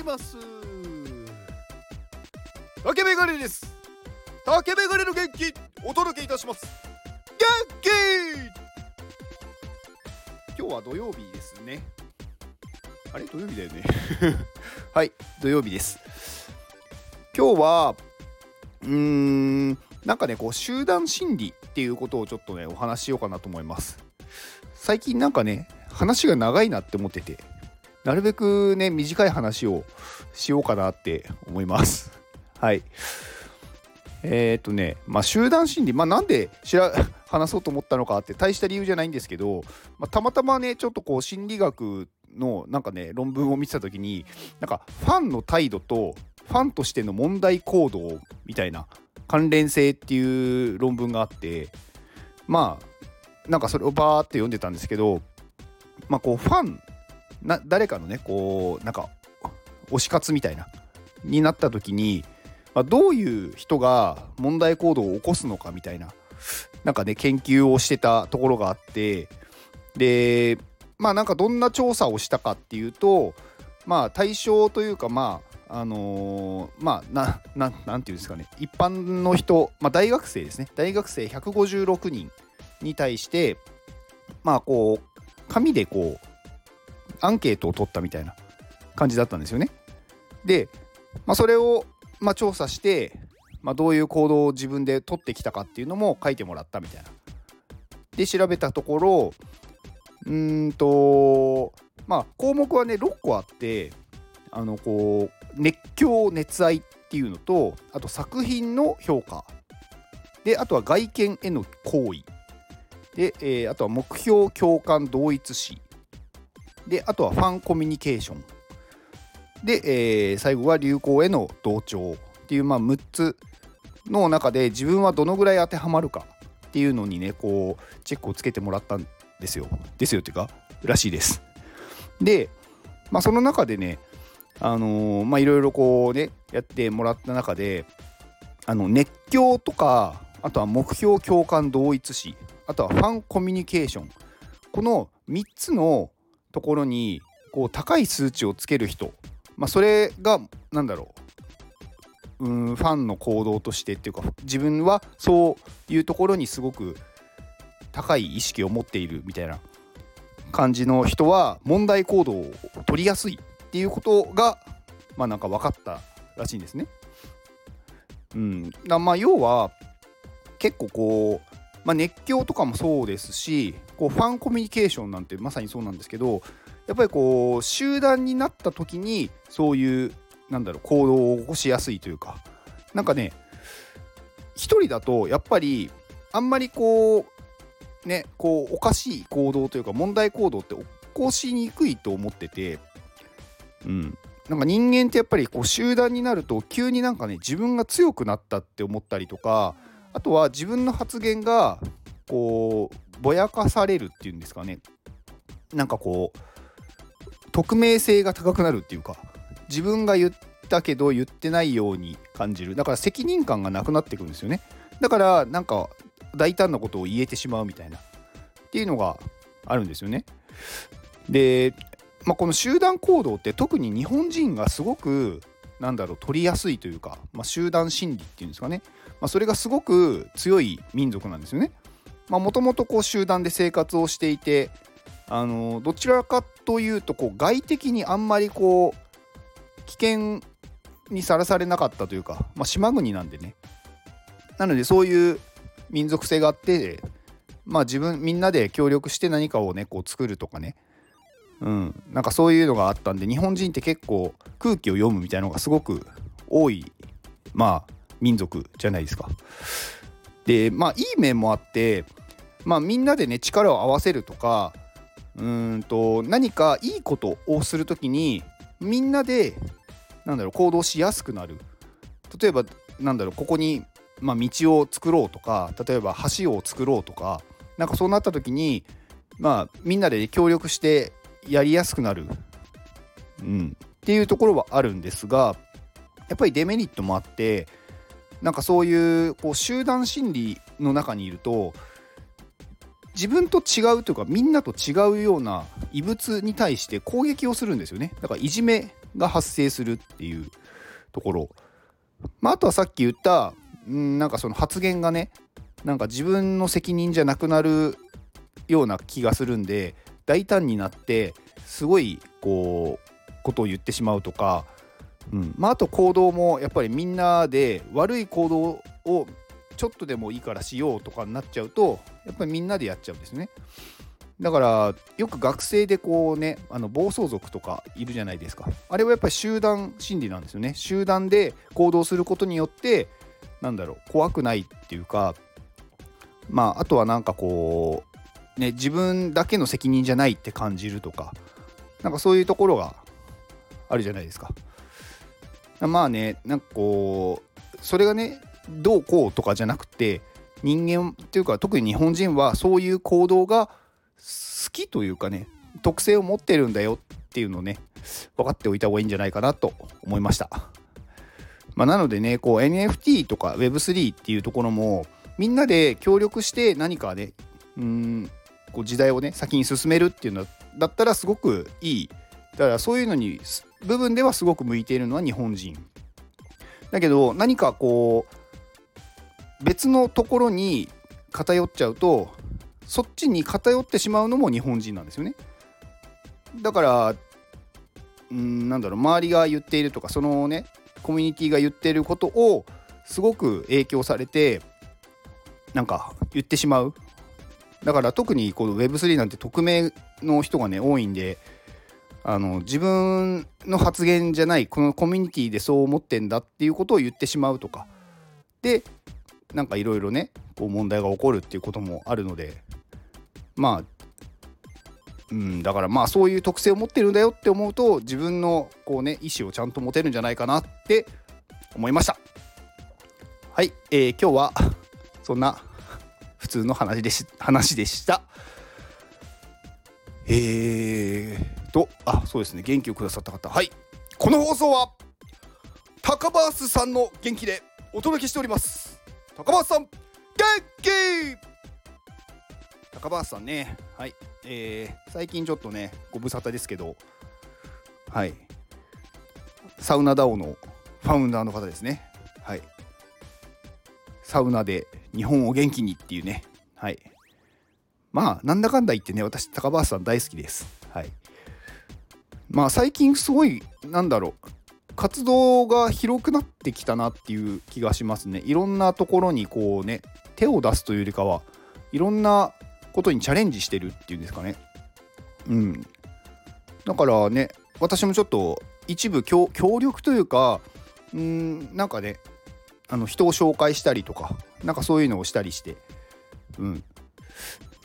います。竹メガネです竹メガネの元気お届けいたします。元気。今日は土曜日ですね。あれ？土曜日だよね。はい土曜日です。今日はうーんなんかねこう集団心理っていうことをちょっとねお話ししようかなと思います。最近なんかね話が長いなって思ってて。なるべくね短い話をしようかなって思います。はい。えー、っとねまあ集団心理。まあなんでしら話そうと思ったのかって大した理由じゃないんですけど、まあ、たまたまねちょっとこう心理学のなんかね論文を見てた時になんかファンの態度とファンとしての問題行動みたいな関連性っていう論文があってまあなんかそれをバーって読んでたんですけどまあこうファンな誰かのねこうなんか推し活みたいなになった時に、まあ、どういう人が問題行動を起こすのかみたいななんかね研究をしてたところがあってでまあなんかどんな調査をしたかっていうとまあ対象というかまああのー、まあなななんていうんですかね一般の人、まあ、大学生ですね。大学生156人に対してまあこう紙でこうアンケートを取ったみたいな感じだったんですよね。で、まあ、それを、まあ、調査して、まあ、どういう行動を自分で取ってきたかっていうのも書いてもらったみたいな。で調べたところうんとまあ項目はね6個あってあのこう熱狂熱愛っていうのとあと作品の評価であとは外見への行為で、えー、あとは目標共感同一視であとはファンコミュニケーション。で、えー、最後は流行への同調っていう、まあ、6つの中で自分はどのぐらい当てはまるかっていうのにねこうチェックをつけてもらったんですよ。ですよっていうからしいです。で、まあ、その中でねあのー、まあいろいろこうねやってもらった中であの熱狂とかあとは目標共感同一視あとはファンコミュニケーション。この3つのところにこう高い数値をつける人、まあ、それが何だろう。うんファンの行動としてっていうか自分はそういうところにすごく高い意識を持っているみたいな感じの人は問題行動を取りやすいっていうことがまあなんか分かったらしいんですね。うん、だまあ要は結構こう、まあ、熱狂とかもそうですしこうファンコミュニケーションなんてまさにそうなんですけどやっぱりこう集団になった時にそういうなんだろう行動を起こしやすいというかなんかね一人だとやっぱりあんまりこうねこうおかしい行動というか問題行動って起こしにくいと思っててうん。なんか人間ってやっぱりこう集団になると急になんかね自分が強くなったって思ったりとかあとは自分の発言がこうぼやかされるっていうんですかね。なんかこう匿名性が高くなるっていうか自分が言ったけど言ってないように感じる。だから責任感がなくなってくるんですよね。だからなんか大胆なことを言えてしまうみたいな。っていうのがあるんですよね。で、まあ、この集団行動って特に日本人がすごくなんだろう取りやすいというか、まあ、集団心理っていうんですかね、まあ、それがすごく強い民族なんですよね。もともと集団で生活をしていてあのどちらかというとこう外的にあんまりこう危険にさらされなかったというか、まあ、島国なんでね。なのでそういう民族性があってまあ自分みんなで協力して何かをねこう作るとかね。うんなんかそういうのがあったんで日本人って結構空気を読むみたいなのがすごく多いまあ民族じゃないですか。でまあいい面もあってまあみんなでね力を合わせるとかうんと何かいいことをする時にみんなでなんだろう行動しやすくなる例えばなんだろうここに、まあ、道を作ろうとか例えば橋を作ろうとかなんかそうなった時にまあみんなで協力してやりやすくなる、うん、っていうところはあるんですがやっぱりデメリットもあってなんかそういうこう集団心理の中にいると自分と違うというかみんなと違うような異物に対して攻撃をするんですよね。だからいじめが発生するっていうところ、まあ、あとはさっき言ったんなんかその発言がねなんか自分の責任じゃなくなるような気がするんで大胆になってすごいこうことを言ってしまうとか、うん。まあ、あと行動もやっぱりみんなで悪い行動をちょっとでもいいからしようとかになっちゃうとやっぱりみんなでやっちゃうんですね。だからよく学生でこうねあの暴走族とかいるじゃないですか。あれはやっぱり集団心理なんですよね。集団で行動することによってなんだろう怖くないっていうかまああとはなんかこうね自分だけの責任じゃないって感じるとかなんかそういうところがあるじゃないですかまあねなんかこうそれがねどうこうとかじゃなくて人間っていうか特に日本人はそういう行動が好きというかね特性を持ってるんだよっていうのをね分かっておいた方がいいんじゃないかなと思いました。まあ、なのでねこう NFT とか Web3 っていうところもみんなで協力して何かねうんこう時代をね先に進めるっていうのだったらすごくいいだからそういうのに部分ではすごく向いているのは日本人だけど何かこう別のところに偏っちゃうとそっちに偏ってしまうのも日本人なんですよね。だからうんなんだろう周りが言っているとかそのねコミュニティが言ってることをすごく影響されてなんか言ってしまうだから特にこの Web3 なんて匿名の人がね多いんであの自分の発言じゃないこのコミュニティでそう思ってんだっていうことを言ってしまうとか。でなんかいろいろねこう問題が起こるっていうこともあるので。まあうん、だからまあそういう特性を持ってるんだよって思うと自分のこうね意思をちゃんと持てるんじゃないかなって思いました。はい、えー、今日はそんな普通の話でし話でした。えーとあそうですね。元気をくださった方。はい。この放送は高バースさんの元気でお届けしております。高バースさん元気!高橋さんね、はい、えー、最近ちょっとね、ご無沙汰ですけど、はい、サウナダオのファウンダーの方ですね、はい、サウナで日本を元気にっていうね、はい、まあ、なんだかんだ言ってね、私、高橋さん大好きです、はい、まあ、最近すごい、なんだろう、活動が広くなってきたなっていう気がしますね。いろんなところにこうね、手を出すというよりかは、いろんなことにチャレンジしてるっていうんですかね。うん。だからね、私もちょっと一部協力というか、うん、なんかね、あの人を紹介したりとか、なんかそういうのをしたりして、うん。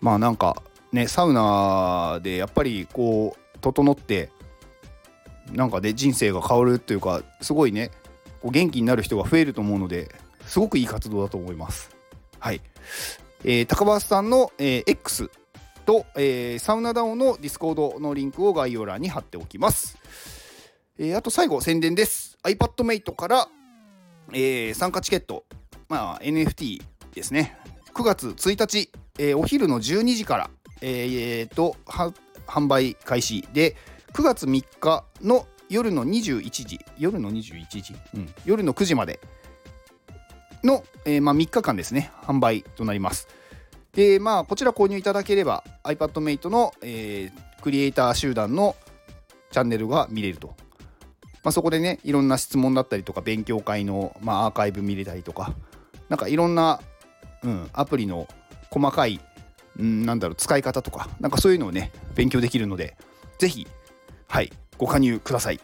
まあなんかね、サウナでやっぱりこう、整って、なんかね、人生が変わるというか、すごいね、こう元気になる人が増えると思うので、すごくいい活動だと思います。はい。えー、高橋さんの、えー、X と、えー、サウナ DAO の Discord のリンクを概要欄に貼っておきます。えー、あと最後宣伝です。iPadMate から、えー、参加チケット、まあ、NFT ですね。9月1日、えー、お昼の12時から、えー、と販売開始で9月3日の夜の21時夜の21時、うん、夜の9時までの、えー、まあ、3日間ですね、販売となります。で、まあ、こちら購入いただければ iPadMate の、えー、クリエイター集団のチャンネルが見れると。まあ、そこでね、いろんな質問だったりとか、勉強会の、まあ、アーカイブ見れたりとか、なんかいろんな、うん、アプリの細かい、うん、なんだろう、使い方とか、なんかそういうのをね、勉強できるので、ぜひ、はい、ご加入ください。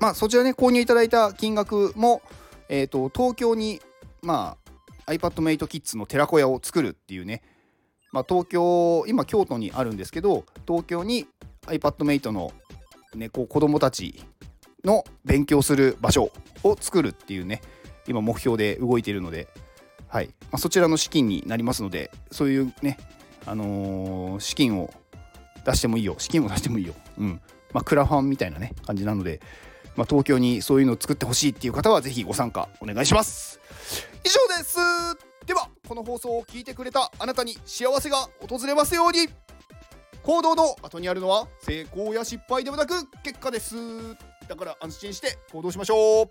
まあ、そちらね、購入いただいた金額も、えーと、東京に、まあ、iPadMateKids の寺子屋を作るっていうね、まあ、東京今京都にあるんですけど東京に iPadMate の、ね、こう子どもたちの勉強する場所を作るっていうね今目標で動いているので、はい。まあ、そちらの資金になりますのでそういうね、あのー、資金を出してもいいよ。資金を出してもいいよ、うん。まあ、クラファンみたいなね感じなので、まあ、東京にそういうのを作ってほしいっていう方は是非ご参加お願いします。以上です。ではこの放送を聞いてくれたあなたに幸せが訪れますように。行動の後にあるのは成功や失敗ではなく結果です。だから安心して行動しましょう。